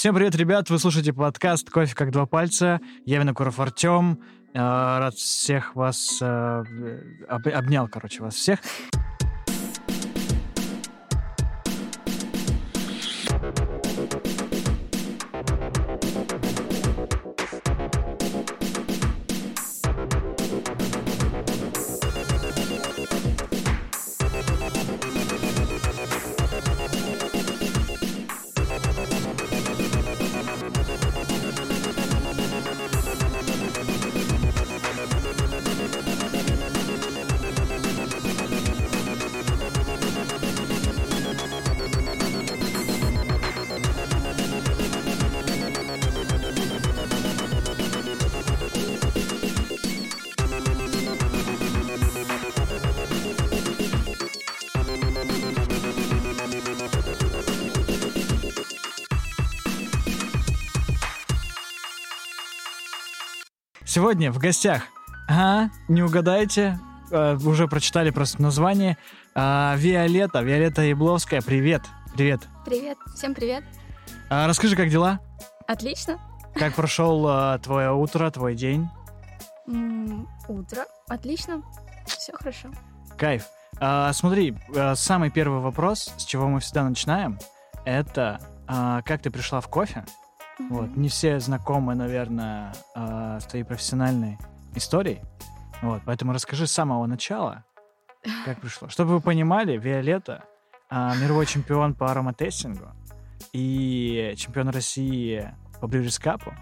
Всем привет, ребят! Вы слушаете подкаст «Кофе как два пальца». Я Винокуров Артем. Э, Рад всех вас... э, об- Обнял, короче, вас всех. Сегодня в гостях, ага, не угадаете, э, уже прочитали просто название, а, Виолетта, Виолетта Ябловская, привет, привет. Привет, всем привет. А, Расскажи, как дела? Отлично. Как прошел а, твое утро, твой день? М, Утро. Отлично. Все хорошо. Кайф. А, смотри, а, самый первый вопрос, с чего мы всегда начинаем, это а, как ты пришла в кофе? Вот. Не все знакомы, наверное, а, с твоей профессиональной историей. Вот. Поэтому расскажи с самого начала, как пришло. Чтобы вы понимали, Виолетта а, мировой чемпион по ароматестингу и чемпион России по брюрискапу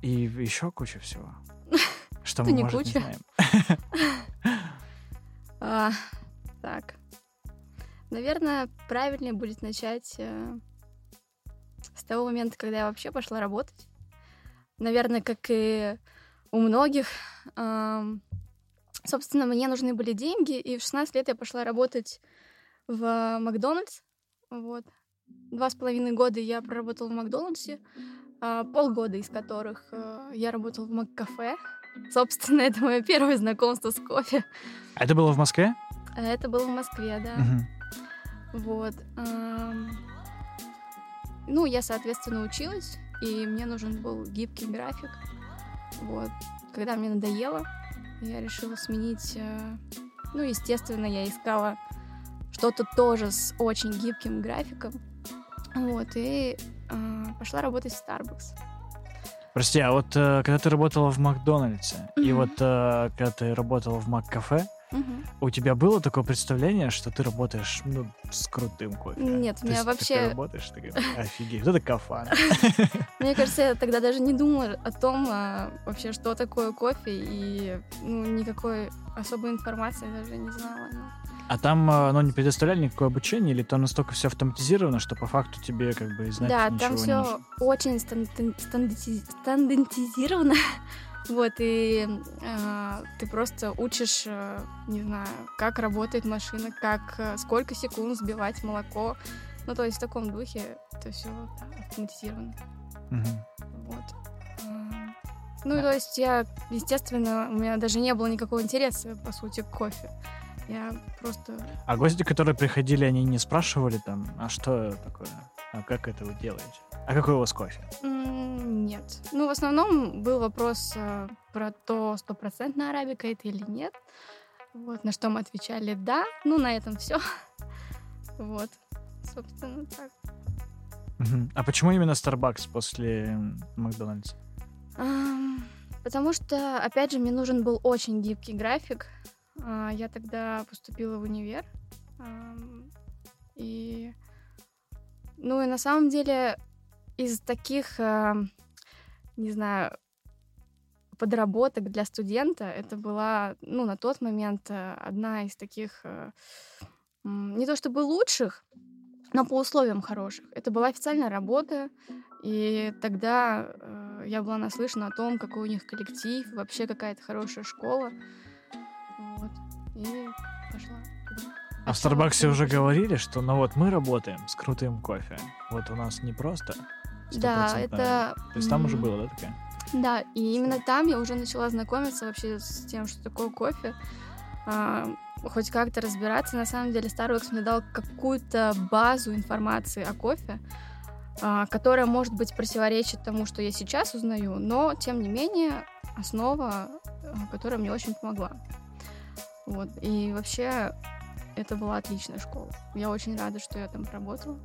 и еще куча всего. Что мы, не может, не знаем. А, так. Наверное, правильнее будет начать э, того момента, когда я вообще пошла работать. Наверное, как и у многих. собственно, мне нужны были деньги, и в 16 лет я пошла работать в Макдональдс. Вот. Два с половиной года я проработала в Макдональдсе, а, полгода из которых э, я работала в Маккафе. Собственно, это мое первое знакомство с кофе. А это было в Москве? А Это было в Москве, да. Мгм. Вот. Ну, я, соответственно, училась, и мне нужен был гибкий график. Вот. Когда мне надоело, я решила сменить... э, Ну, естественно, я искала что-то тоже с очень гибким графиком. Вот, и э, пошла работать в Starbucks. Прости, а вот э, когда ты работала в Макдональдсе, и Мгм. вот э, когда ты работала в Маккафе, Мгм. у тебя было такое представление, что ты работаешь ну, с крутым кофе? Нет, у меня ты вообще- такая работаешь, ты говоришь, офигеть, вот это кафан. Мне кажется, я тогда даже не думала о том, а, вообще, что такое кофе, и ну, никакой особой информации даже не знала. ну. А там, э, ну, не предоставляли никакое обучение, или там настолько все автоматизировано, что по факту тебе как бы и знать Да, ничего там не все очень стан- стандарти- стандартизировано. Вот, и а, ты просто учишь, э, не знаю, как работает машина, как, э, сколько секунд сбивать молоко. Ну, то есть в таком духе это все автоматизировано. Мгм. Вот. М. Ну, то есть я, естественно, у меня даже не было никакого интереса, по сути, к кофе. Я просто... А гости, которые приходили, они не спрашивали там, а что такое? А как это вы делаете? А какой у вас кофе? Нет. Ну, в основном был вопрос э, про то, стопроцентная арабика это или нет. Вот, на что мы отвечали «да». Ну, на этом все. Вот. Собственно, так. А почему именно Starbucks после Макдональдса? Потому что, опять же, мне нужен был очень гибкий график. А, Я тогда поступила в универ. И... Ну и на самом деле из таких, ам, не знаю, подработок для студента это была, ну, на тот момент э, одна из таких, э, не то чтобы лучших, но по условиям хороших. Это была официальная работа, и тогда э, я была наслышана о том, какой у них коллектив, вообще какая-то хорошая школа. Вот. И пошла. А в Старбаксе уже говорили, что ну вот мы работаем с крутым кофе. Вот у нас не просто Да, это... То есть там уже было, да, такая? Да, и именно там я уже начала знакомиться вообще с тем, что такое кофе. а, хоть как-то разбираться. На самом деле Starbucks мне дал какую-то базу информации о кофе. а, которая, может быть, противоречит тому, что я сейчас узнаю, но, тем не менее, основа, а, которая мне очень помогла. Вот. И вообще, это была отличная школа. Я очень рада, что я там работала.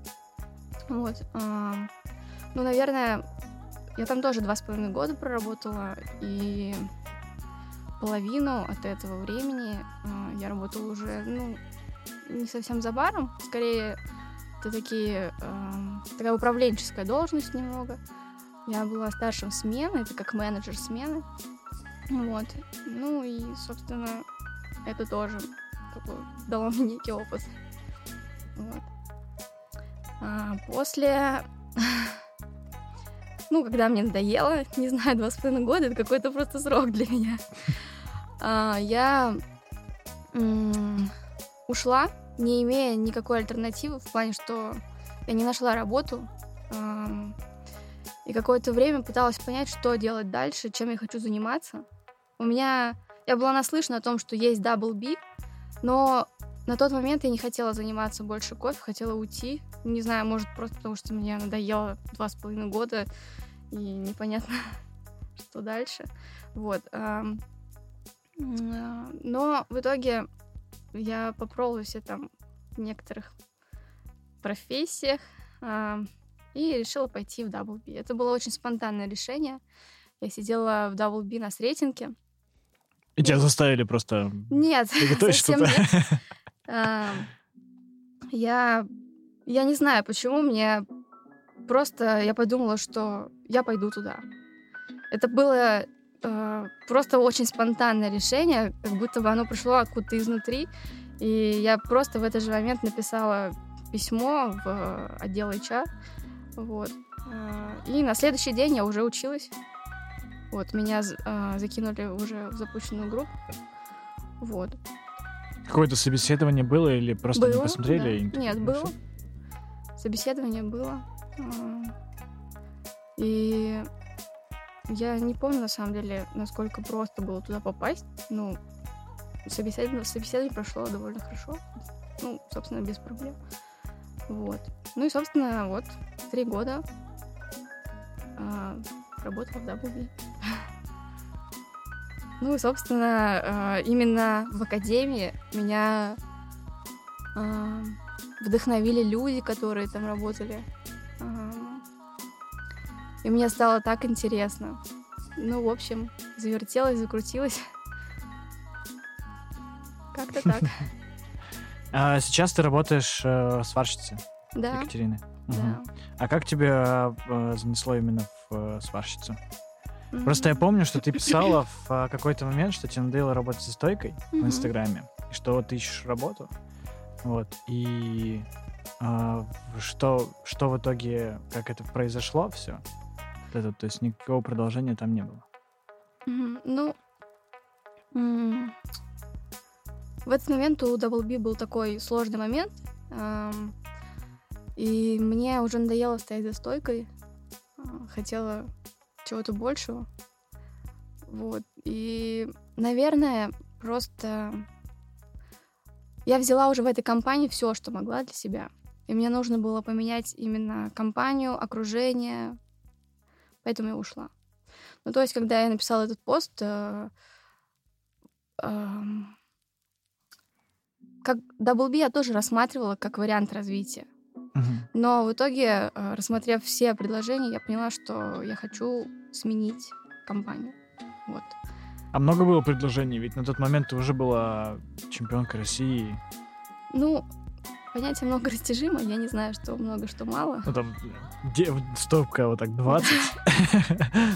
Вот. А, ну, наверное, я там тоже два с половиной года проработала, и половину от этого времени я работала уже, ну, не совсем за баром, скорее это такие, э, такая управленческая должность немного. Я была старшим смены, это как менеджер смены. Вот. Ну и, собственно, это тоже такой дало мне некий опыт. Вот. А после... ну, когда мне надоело, не знаю, два с половиной года, это какой-то просто срок для меня. А, я ушла не имея никакой альтернативы в плане, что я не нашла работу. И какое-то время пыталась понять, что делать дальше, чем я хочу заниматься. У меня... Я была наслышана о том, что есть Double B, но на тот момент я не хотела заниматься больше кофе, хотела уйти. Не знаю, может, просто потому что мне надоело два с половиной года, и непонятно, что дальше. Вот. А, но в итоге я попробовала все там в некоторых профессиях и решила пойти в WB. Это было очень спонтанное решение. Я сидела в WB на Сретенке. И тебя заставили просто нет, совсем нет. А, я, я не знаю, почему мне просто я подумала, что я пойду туда. Это было э, просто очень спонтанное решение, как будто бы оно пришло откуда-то изнутри. И я просто в этот же момент написала письмо в отдел HR. Вот. Э, и на следующий день я уже училась. Вот, меня э, закинули уже в запущенную группу. Вот. Какое-то собеседование было или просто было, не посмотрели? Да. Нет, было. Собеседование было. И я не помню, на самом деле, насколько просто было туда попасть. Ну, собеседование, собеседование прошло довольно хорошо. Ну, собственно, без проблем. Вот. Ну и, собственно, вот, три года э, работала в WB. Ну и, собственно, э, именно в академии меня э, вдохновили люди, которые там работали. Э, и мне стало так интересно. Ну, в общем, завертелась, закрутилась. Как-то так. А сейчас ты работаешь э, сварщицей да. Екатерины. Да. А как тебе э, занесло именно в э, сварщицу? Mm-hmm. Просто я помню, что ты писала в э, какой-то момент, что тебе надоело работать со стойкой mm-hmm. в Инстаграме, и что ты ищешь работу. Вот. И э, что, что в итоге, как это произошло все? Это, то есть никакого продолжения там не было. Ну, в этот момент у Double B был такой сложный момент, и мне уже надоело стоять за стойкой, э, хотела чего-то большего. Вот. И, наверное, просто я взяла уже в этой компании все, что могла для себя. И мне нужно было поменять именно компанию, окружение. Поэтому я ушла. Ну, то есть, когда я написала этот пост, э, э, как Double я тоже рассматривала как вариант развития. Но в итоге, э, рассмотрев все предложения, я поняла, что я хочу сменить компанию. Вот. А много было предложений? Ведь на тот момент ты уже была чемпионкой России. Ну, понятие много растяжимо. Я не знаю, что много, что мало. Ну, там де- стопка вот так 20.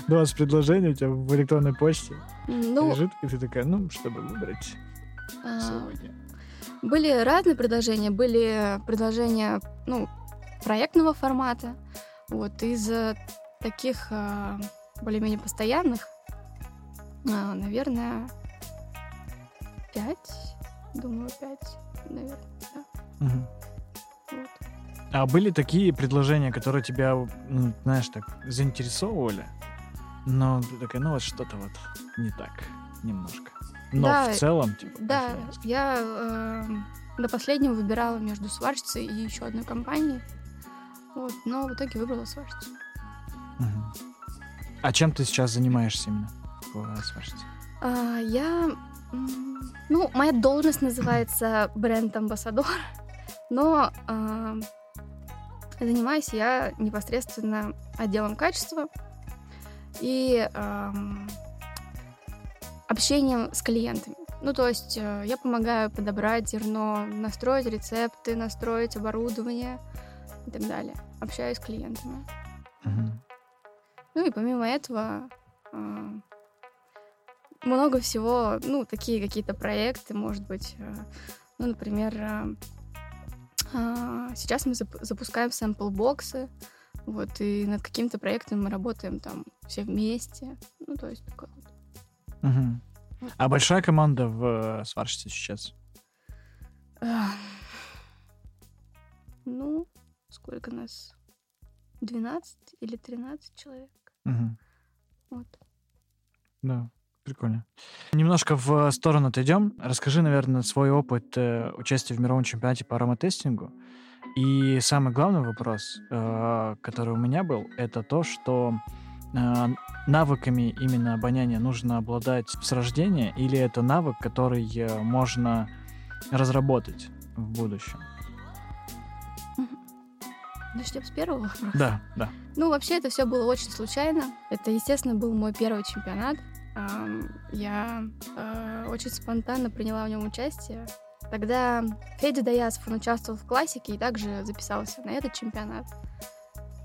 20 предложений у тебя в электронной почте ну, лежит, и ты такая, ну, чтобы выбрать а, сегодня. Были разные предложения, были предложения, ну, проектного формата. Вот, из таких а, более-менее постоянных, а, наверное, пять, думаю, пять, наверное, да. Угу. Вот. А были такие предложения, которые тебя, знаешь, так заинтересовывали, но ты такая, ну вот что-то вот не так немножко. Но да, в целом, типа. Да, я э, до последнего выбирала между сварщицей и еще одной компанией. Вот, но в итоге выбрала сварщицу. Мгм. А чем ты сейчас занимаешься именно сварщице? А, я... Ну, моя должность называется бренд-амбассадор, но а, занимаюсь я непосредственно отделом качества и ам, общением с клиентами. Ну, то есть э, я помогаю подобрать зерно, настроить рецепты, настроить оборудование и так далее. Общаюсь с клиентами. Мгм. Ну и помимо этого а, много всего, ну, такие какие-то проекты, может быть, э, ну, например, а, а, сейчас мы зап- запускаем сэмпл-боксы, вот, и над каким-то проектом мы работаем там все вместе, ну, то есть такое вот. Мгм. А большая команда в э, сварщице сейчас? Ну, сколько нас? 12 или 13 человек. Мгм. Вот. Да, прикольно. Немножко в сторону отойдем. Расскажи, наверное, свой опыт э, участия в мировом чемпионате по ароматестингу. И самый главный вопрос, э, который у меня был, это то, что э, навыками именно обоняния нужно обладать с рождения, или это навык, который э, можно разработать в будущем? Начнем с первого вопроса. Да, да. Ну, вообще, это все было очень случайно. Это, естественно, был мой первый чемпионат. Я э, очень спонтанно приняла в нем участие. Тогда Федя Даясов, он участвовал в классике и также записался на этот чемпионат.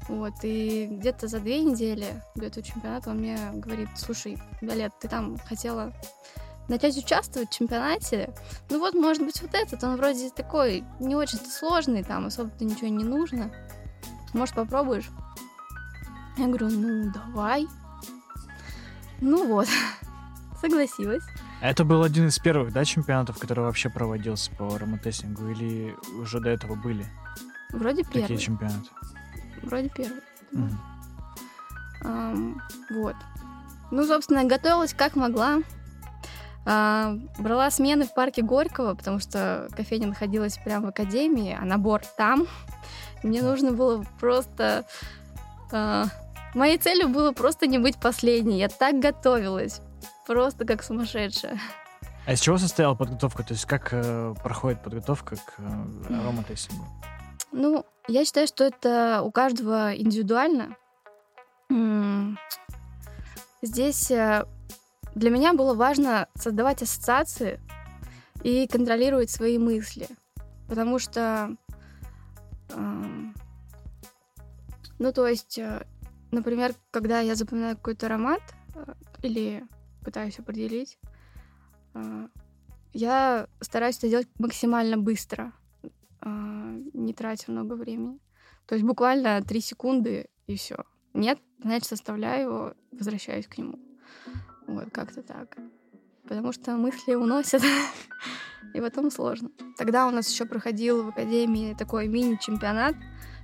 Вот, и где-то за две недели до этого чемпионата он мне говорит, слушай, Виолет, ты там хотела начать участвовать в чемпионате, ну вот, может быть, вот этот, он вроде такой не очень-то сложный, там особо-то ничего не нужно. Может, попробуешь? Я говорю, ну, давай. Ну вот, согласилась. Это был один из первых, да, чемпионатов, который вообще проводился по ароматестингу, или уже до этого были Вроде такие первый. чемпионаты? Вроде первый. Мгм. Ам, вот. Ну, собственно, готовилась как могла. А, брала смены в парке Горького, потому что кофейня находилась прямо в академии, а набор там. Мне нужно было просто... а, моей целью было просто не быть последней. Я так готовилась. Просто как сумасшедшая. А из чего состояла подготовка? То есть как э, проходит подготовка к э, ароматестингу? Ну, я считаю, что это у каждого индивидуально. Здесь э, для меня было важно создавать ассоциации и контролировать свои мысли. Потому что, эм, ну, то есть, э, например, когда я запоминаю какой-то аромат э, или пытаюсь определить, э, я стараюсь это делать максимально быстро а, не тратя много времени. То есть буквально три секунды и все. Нет, значит, составляю его, возвращаюсь к нему. Вот, как-то так. Потому что мысли уносят, и потом сложно. Тогда у нас еще проходил в академии такой мини-чемпионат,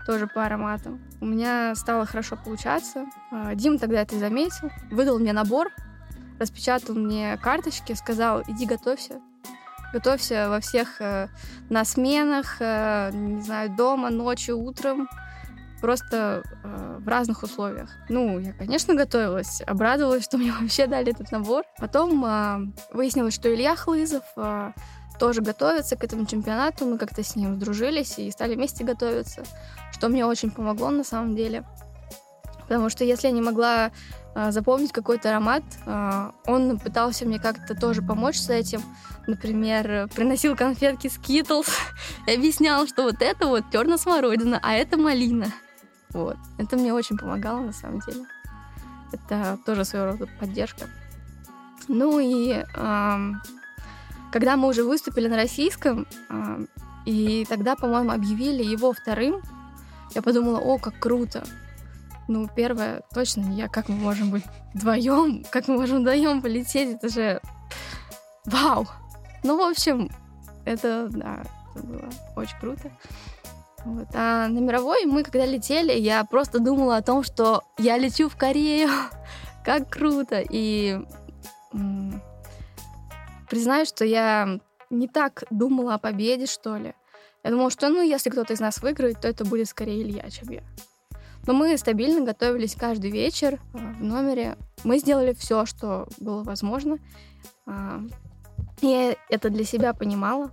тоже по ароматам. У меня стало хорошо получаться. А, Дим тогда это заметил, выдал мне набор, распечатал мне карточки, сказал, иди готовься. Готовься во всех э, на сменах, э, не знаю, дома, ночью, утром, просто э, в разных условиях. Ну, я, конечно, готовилась, обрадовалась, что мне вообще дали этот набор. Потом э, выяснилось, что Илья Хлызов э, тоже готовится к этому чемпионату. Мы как-то с ним сдружились и стали вместе готовиться, что мне очень помогло на самом деле. Потому что если я не могла а, запомнить какой-то аромат, а, он пытался мне как-то тоже помочь с этим. Например, приносил конфетки Skittles и объяснял, что вот это вот терно-смородина, а это малина. Вот. Это мне очень помогало на самом деле. Это тоже своего рода поддержка. Ну и ам, когда мы уже выступили на российском, ам, и тогда, по-моему, объявили его вторым, я подумала, о, как круто. Ну, первое, точно не я. Как мы можем быть вдвоем? Как мы можем вдвоем полететь? Это же вау! Ну, в общем, это, да, это было очень круто. Вот. А на мировой мы, когда летели, я просто думала о том, что я лечу в Корею. как круто! И признаюсь, что я не так думала о победе, что ли. Я думала, что, ну, если кто-то из нас выиграет, то это будет скорее Илья, чем я. Но мы стабильно готовились каждый вечер а, в номере. Мы сделали все, что было возможно. А, я это для себя понимала.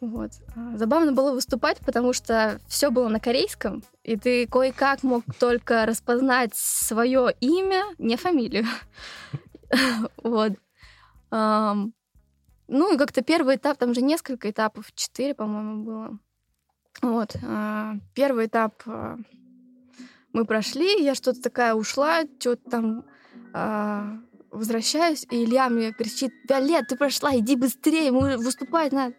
Вот. А, забавно было выступать, потому что все было на корейском, и ты кое-как мог только распознать свое имя, не фамилию. Вот. Ну и как-то первый этап, там же несколько этапов, четыре, по-моему, было. Вот. Первый этап мы прошли, я что-то такая ушла, что-то там э, возвращаюсь, и Илья мне кричит, Виолет, ты прошла, иди быстрее, мы выступать надо.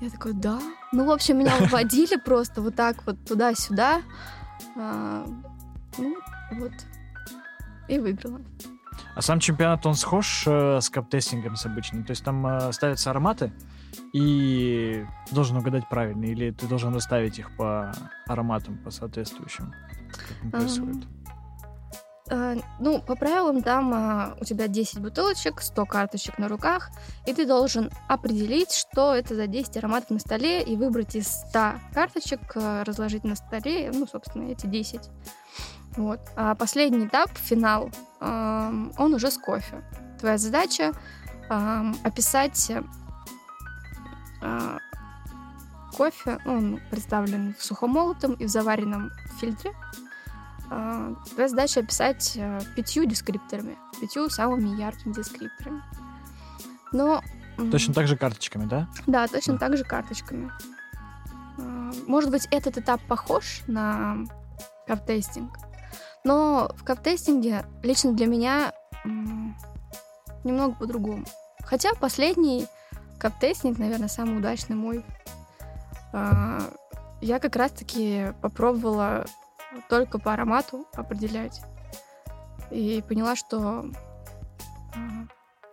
Я такой, да. Ну, в общем, меня уводили просто вот так вот туда-сюда. А, ну, вот. И выиграла. А сам чемпионат, он схож э, с каптестингом с обычным? То есть там э, ставятся ароматы, и должен угадать правильно, или ты должен расставить их по ароматам, по соответствующим? Как происходит? А, ну, по правилам, там а, у тебя 10 бутылочек, 100 карточек на руках, и ты должен определить, что это за 10 ароматов на столе, и выбрать из 100 карточек, а, разложить на столе, ну, собственно, эти 10. Вот. А последний этап, финал, он уже с кофе. Твоя задача описать кофе, он представлен в сухомолотом и в заваренном фильтре, а, твоя задача описать э, пятью дескрипторами, пятью самыми яркими дескрипторами. Но... Точно так же карточками, да? Да, точно да. так же карточками. Может быть, этот этап похож на каптестинг, но в каптестинге лично для меня немного по-другому. Хотя последний каптестинг, наверное, самый удачный мой. А, я как раз-таки попробовала только по аромату определять. И поняла, что э,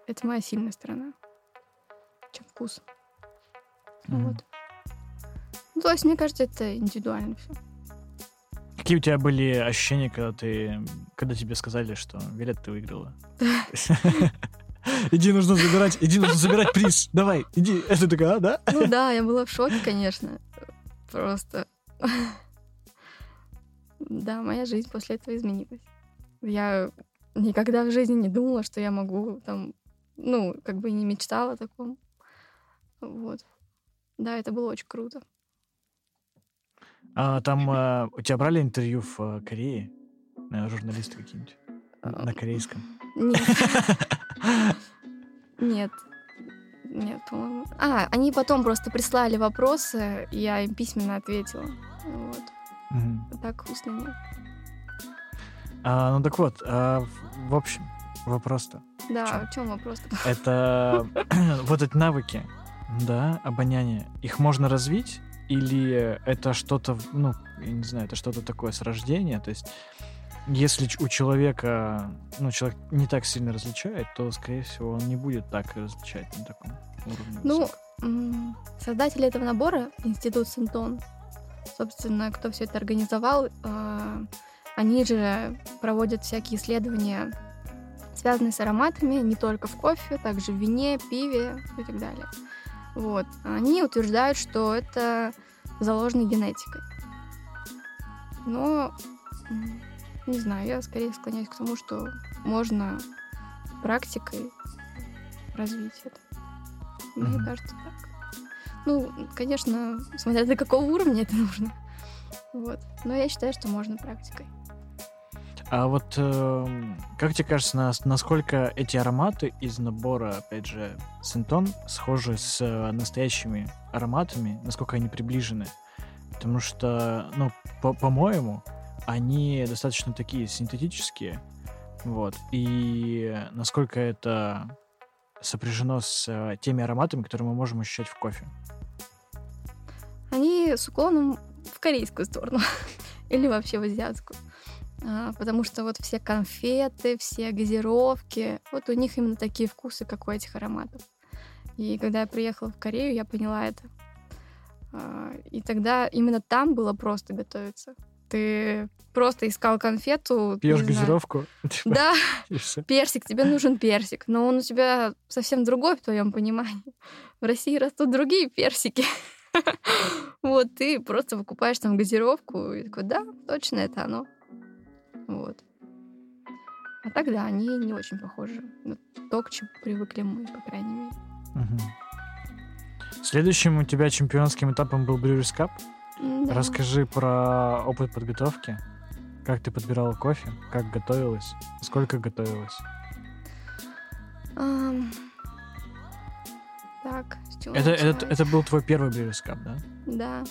это моя сильная сторона, чем вкус. Mm-hmm. Вот. Ну, то есть, мне кажется, это индивидуально все. Какие у тебя были ощущения, когда ты, когда тебе сказали, что Вилет, ты выиграла? Иди, нужно забирать, иди, нужно забирать приз. Давай, иди. Это такая, а, да? Ну да, я была в шоке, конечно. Просто. Да, моя жизнь после этого изменилась. Я никогда в жизни не думала, что я могу там, ну, как бы не мечтала о таком. Вот. Да, это было очень круто. А там а, у тебя брали интервью в а, Корее? А, журналисты какие-нибудь? На корейском? Нет. Нет. Нет, по-моему. А, они потом просто прислали вопросы, я им письменно ответила. Вот. Угу. Так вкусно нет. А, ну так вот, а, в общем, вопрос-то. Да, в чем вопрос-то? Это вот эти навыки, да, обоняние, их можно развить? Или это что-то, ну, я не знаю, это что-то такое с рождения? То есть, если у человека, ну, человек не так сильно различает, то, скорее всего, он не будет так различать на таком уровне. Ну, создатели этого набора, Институт Синтон, собственно, кто все это организовал, а, они же проводят всякие исследования, связанные с ароматами, не только в кофе, также в вине, пиве и так далее. Вот. Они утверждают, что это заложено генетикой. Но, не знаю, я скорее склоняюсь к тому, что можно практикой развить это. Мне mm-hmm. кажется так. Ну, конечно, смотря до какого уровня это нужно. Вот. Но я считаю, что можно практикой. А вот э, как тебе кажется, насколько эти ароматы из набора, опять же, Синтон схожи с э, настоящими ароматами, насколько они приближены? Потому что, ну, по- по-моему, они достаточно такие синтетические, вот, и насколько это сопряжено с э, теми ароматами, которые мы можем ощущать в кофе? Они с уклоном в корейскую сторону. Или вообще в азиатскую. А, потому что вот все конфеты, все газировки, вот у них именно такие вкусы, как у этих ароматов. И когда я приехала в Корею, я поняла это. А, и тогда именно там было просто готовиться. Ты просто искал конфету. Пьешь газировку. Типа, да, персик, тебе нужен персик, но он у тебя совсем другой в твоем понимании. В России растут другие персики. Вот, ты просто выкупаешь там газировку, и такой, да, точно это оно. Вот. А тогда они не очень похожи на то, к чему привыкли мы, по крайней мере. Угу. Следующим у тебя чемпионским этапом был Brewers Cup. Да. Расскажи про опыт подготовки. Как ты подбирала кофе? Как готовилась? Сколько готовилась? Um, так, это, это, это был твой первый Brewers Cup, да? Да.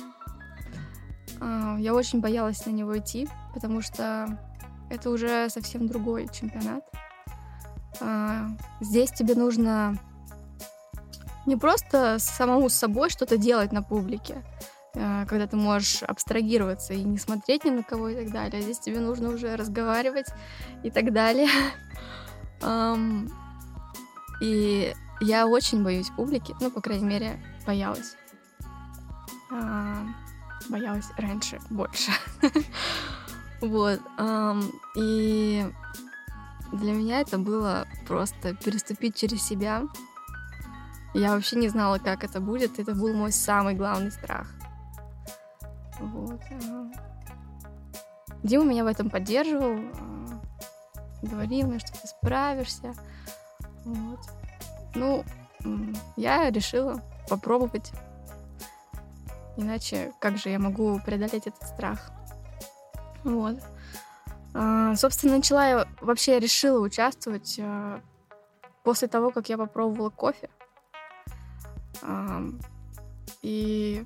Uh, я очень боялась на него идти, потому что это уже совсем другой чемпионат. Uh, здесь тебе нужно не просто самому с собой что-то делать на публике, Э, когда ты можешь абстрагироваться и не смотреть ни на кого и так далее. Здесь тебе нужно уже разговаривать и так далее. И я очень боюсь публики, ну, по крайней мере, боялась. А, боялась раньше больше. Вот. И для меня это было просто переступить через себя. Я вообще не знала, как это будет. Это был мой самый главный страх. Вот. Дима меня в этом поддерживал, а, говорил мне, что ты справишься. Вот. Ну, я решила попробовать. Иначе как же я могу преодолеть этот страх? Вот. А, собственно, начала я вообще решила участвовать а, после того, как я попробовала кофе. И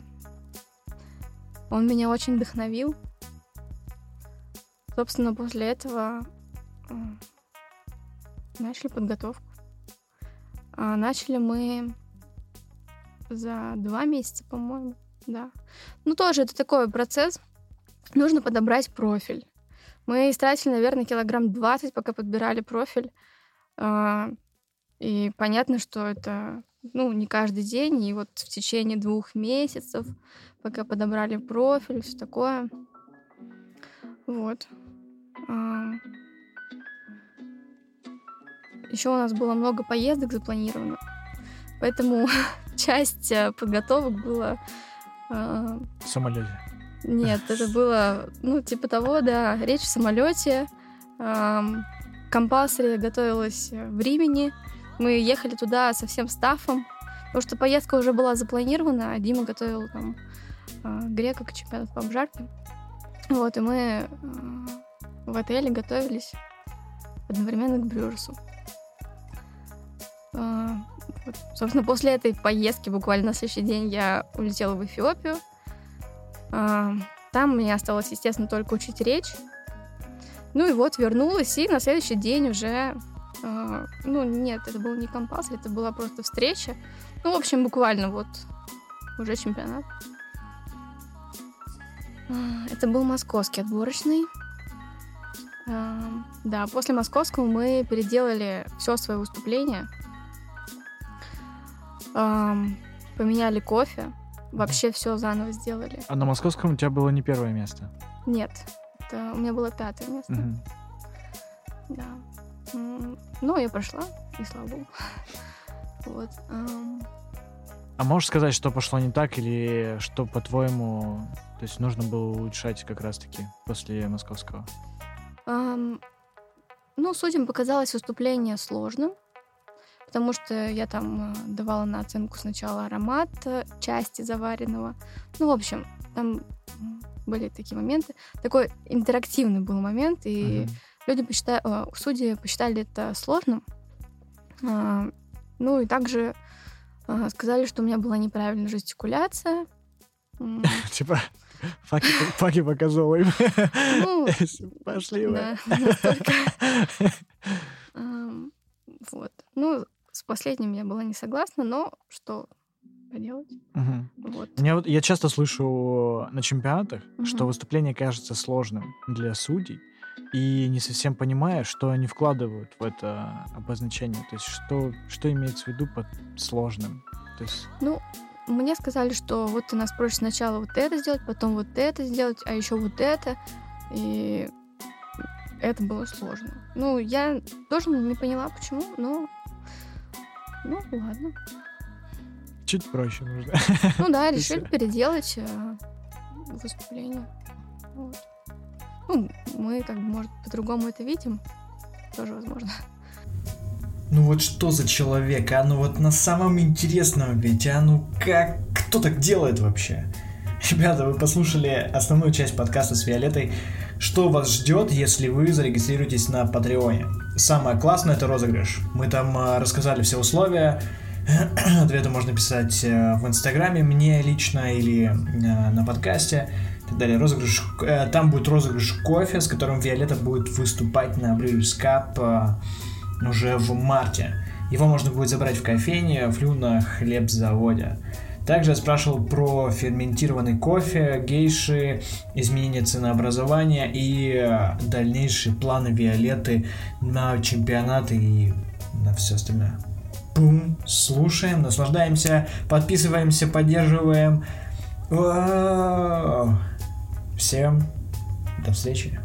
он меня очень вдохновил. Собственно, после этого начали подготовку. А, начали мы за два месяца, по-моему, да. Ну, тоже это такой процесс. Нужно подобрать профиль. Мы истратили, наверное, килограмм 20, пока подбирали профиль. А, и понятно, что это ну, не каждый день, и вот в течение двух месяцев пока подобрали профиль, все такое. Вот. Еще у нас было много поездок запланировано, поэтому часть э, подготовок была... В самолете. Нет, это было, ну, типа того, да, речь в самолете. Компасария готовилась в Римени. Мы ехали туда со всем стафом, потому что поездка уже была запланирована, а Дима готовил там а, грека к чемпионату по обжарке. Вот, и мы а, в отеле готовились одновременно к Брюрсу. А, вот. Собственно, после этой поездки буквально на следующий день я улетела в Эфиопию. Там мне осталось, естественно, только учить речь. Ну и вот вернулась, и на следующий день уже... Ну, нет, это был не компас, это была просто встреча. Ну, в общем, буквально вот уже чемпионат. Это был московский отборочный. Да, после московского мы переделали все свое выступление. Поменяли кофе. Вообще все заново сделали. А на московском у тебя было не первое место? Нет. Это у меня было пятое место. Угу. Да. Ну, я прошла, и слава богу. Вот. А можешь сказать, что пошло не так, или что, по-твоему, то есть нужно было улучшать как раз-таки после московского? Um, ну, судьям показалось выступление сложным, потому что я там э, давала на оценку сначала аромат э, части заваренного. Ну, в общем, там были такие моменты. Такой интерактивный был момент, и uh-huh. люди посчитали, судьи посчитали это сложным. А, ну и также а, сказали, что у меня была неправильная жестикуляция. Типа, факи показывал им. Ну, Пошли вы. Вот. Ну, с последним я была не согласна, но что поделать? Вот. Меня вот, я часто слышу на чемпионатах, что выступление кажется сложным для судей, и не совсем понимая, что они вкладывают в это обозначение. То есть что, что имеется в виду под сложным? То есть... Ну, мне сказали, что вот ты нас просишь сначала вот это сделать, потом вот это сделать, а еще вот это. И это было сложно. Ну, я тоже не поняла, почему, но... Ну, ладно. чуть проще нужно. Ну да, решили переделать э, выступление. Вот. Ну, мы как бы, может, по-другому это видим. Тоже возможно. Ну вот что за человек, а? Ну вот на самом интересном ведь, а? Ну как? Кто так делает вообще? Ребята, вы послушали основную часть подкаста с Виолеттой. Что вас ждет, если вы зарегистрируетесь на Патреоне? Самое классное это розыгрыш. Мы там э, рассказали все условия. Ответы можно писать э, в Инстаграме мне лично или э, на подкасте. И так далее. Розыгрыш, там будет розыгрыш кофе, с которым Виолетта будет выступать на Cup э, уже в марте. Его можно будет забрать в кофейне, в Люна хлебзаводе. Также я спрашивал про ферментированный кофе, гейши, изменение ценообразования и э, дальнейшие планы Виолетты на чемпионаты и на все остальное. Бум, слушаем, наслаждаемся, подписываемся, поддерживаем. Вау. Всем до встречи.